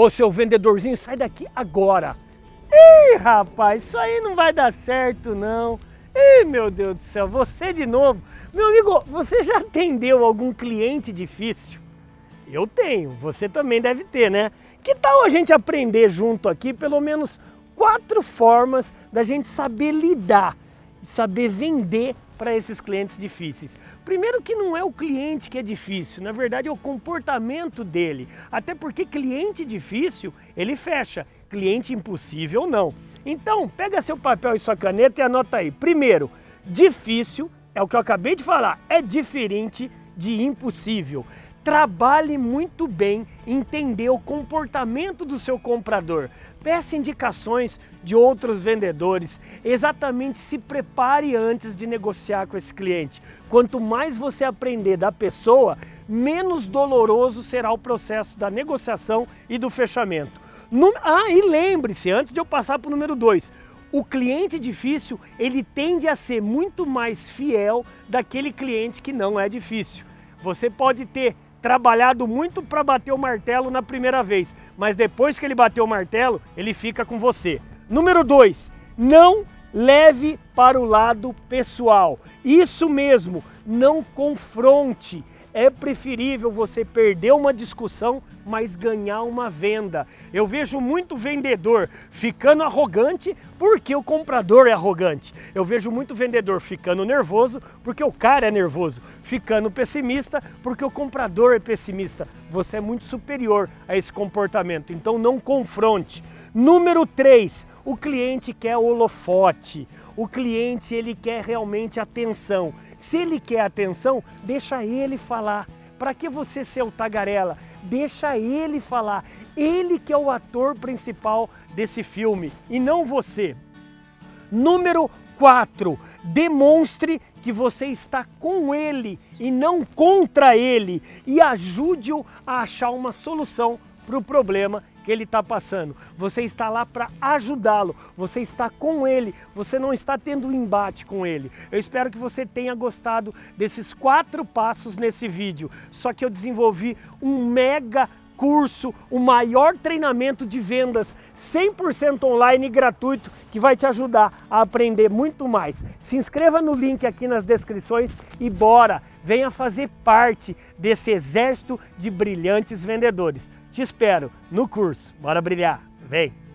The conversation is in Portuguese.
Ô seu vendedorzinho, sai daqui agora. Ih, rapaz, isso aí não vai dar certo não. Ih, meu Deus do céu, você de novo. Meu amigo, você já atendeu algum cliente difícil? Eu tenho, você também deve ter, né? Que tal a gente aprender junto aqui pelo menos quatro formas da gente saber lidar, saber vender para esses clientes difíceis. Primeiro que não é o cliente que é difícil, na verdade é o comportamento dele. Até porque cliente difícil, ele fecha, cliente impossível não. Então, pega seu papel e sua caneta e anota aí. Primeiro, difícil é o que eu acabei de falar, é diferente de impossível. Trabalhe muito bem entender o comportamento do seu comprador. Peça indicações de outros vendedores. Exatamente se prepare antes de negociar com esse cliente. Quanto mais você aprender da pessoa, menos doloroso será o processo da negociação e do fechamento. Ah, e lembre-se, antes de eu passar para o número 2, o cliente difícil, ele tende a ser muito mais fiel daquele cliente que não é difícil. Você pode ter trabalhado muito para bater o martelo na primeira vez, mas depois que ele bateu o martelo, ele fica com você. Número 2, não leve para o lado pessoal. Isso mesmo, não confronte. É preferível você perder uma discussão, mas ganhar uma venda. Eu vejo muito vendedor ficando arrogante porque o comprador é arrogante. Eu vejo muito vendedor ficando nervoso porque o cara é nervoso, ficando pessimista porque o comprador é pessimista. Você é muito superior a esse comportamento, então não confronte. Número 3, o cliente quer holofote. O cliente ele quer realmente atenção. Se ele quer atenção, deixa ele falar. Para que você ser o tagarela? Deixa ele falar. Ele que é o ator principal desse filme e não você. Número 4. Demonstre que você está com ele e não contra ele e ajude-o a achar uma solução para o problema ele está passando. Você está lá para ajudá-lo, você está com ele, você não está tendo um embate com ele. Eu espero que você tenha gostado desses quatro passos nesse vídeo. Só que eu desenvolvi um mega curso, o maior treinamento de vendas 100% online gratuito que vai te ajudar a aprender muito mais. Se inscreva no link aqui nas descrições e bora, venha fazer parte desse exército de brilhantes vendedores. Te espero no curso. Bora brilhar. Vem!